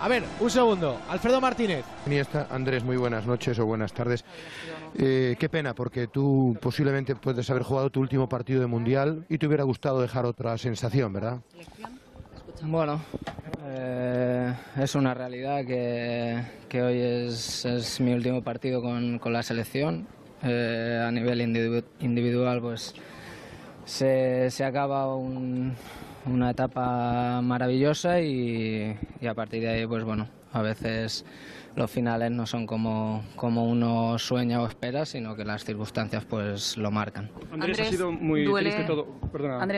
A ver, un segundo. Alfredo Martínez. Iniesta, Andrés, muy buenas noches o buenas tardes. Eh, qué pena, porque tú posiblemente puedes haber jugado tu último partido de Mundial y te hubiera gustado dejar otra sensación, ¿verdad? Bueno, eh, es una realidad que, que hoy es, es mi último partido con, con la selección. Eh, a nivel individu- individual, pues se, se acaba un- una etapa maravillosa y, y a partir de ahí, pues bueno, a veces los finales no son como, como uno sueña o espera, sino que las circunstancias pues lo marcan. Andrés, ha sido muy duele- triste todo. Perdona. Andrés,